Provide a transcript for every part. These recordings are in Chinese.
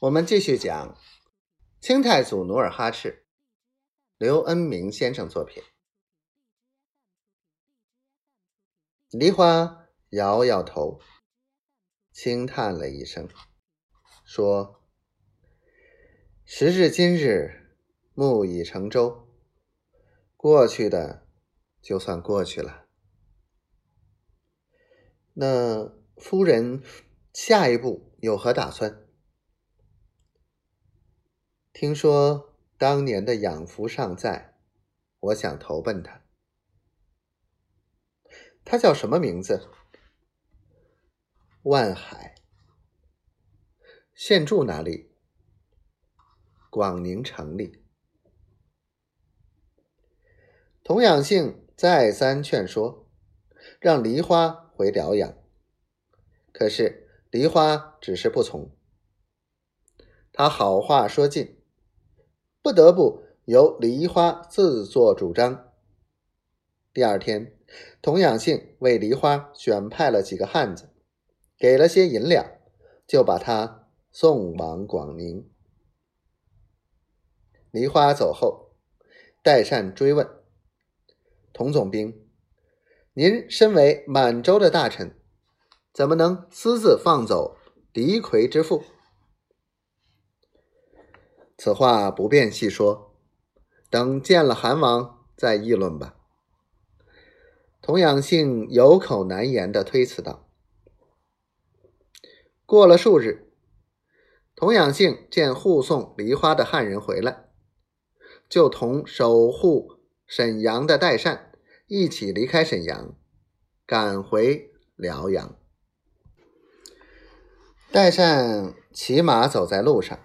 我们继续讲清太祖努尔哈赤，刘恩明先生作品。梨花摇摇头，轻叹了一声，说：“时至今日，木已成舟，过去的就算过去了。那夫人下一步有何打算？”听说当年的养父尚在，我想投奔他。他叫什么名字？万海。现住哪里？广宁城里。童养性再三劝说，让梨花回疗养，可是梨花只是不从。他好话说尽。不得不由梨花自作主张。第二天，童养性为梨花选派了几个汉子，给了些银两，就把他送往广宁。梨花走后，代善追问：“童总兵，您身为满洲的大臣，怎么能私自放走狄魁之父？”此话不便细说，等见了韩王再议论吧。童养性有口难言的推辞道。过了数日，童养性见护送梨花的汉人回来，就同守护沈阳的代善一起离开沈阳，赶回辽阳。代善骑马走在路上。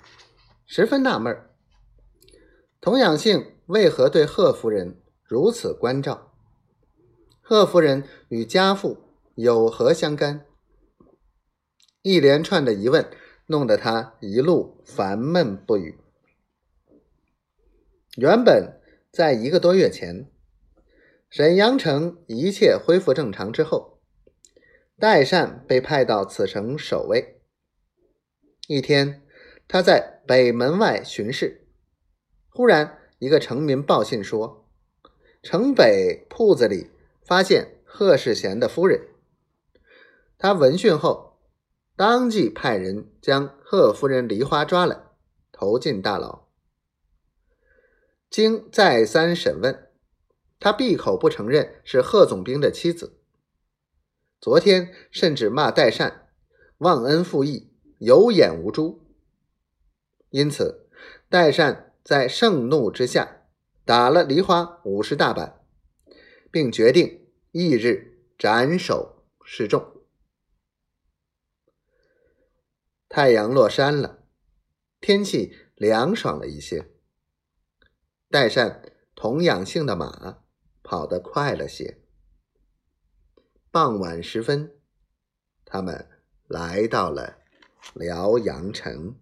十分纳闷童养性为何对贺夫人如此关照？贺夫人与家父有何相干？一连串的疑问弄得他一路烦闷不语。原本在一个多月前，沈阳城一切恢复正常之后，代善被派到此城守卫。一天。他在北门外巡视，忽然一个城民报信说，城北铺子里发现贺世贤的夫人。他闻讯后，当即派人将贺夫人梨花抓来，投进大牢。经再三审问，他闭口不承认是贺总兵的妻子。昨天甚至骂代善忘恩负义、有眼无珠。因此，代善在盛怒之下打了梨花五十大板，并决定翌日斩首示众。太阳落山了，天气凉爽了一些。代善同养性的马跑得快了些。傍晚时分，他们来到了辽阳城。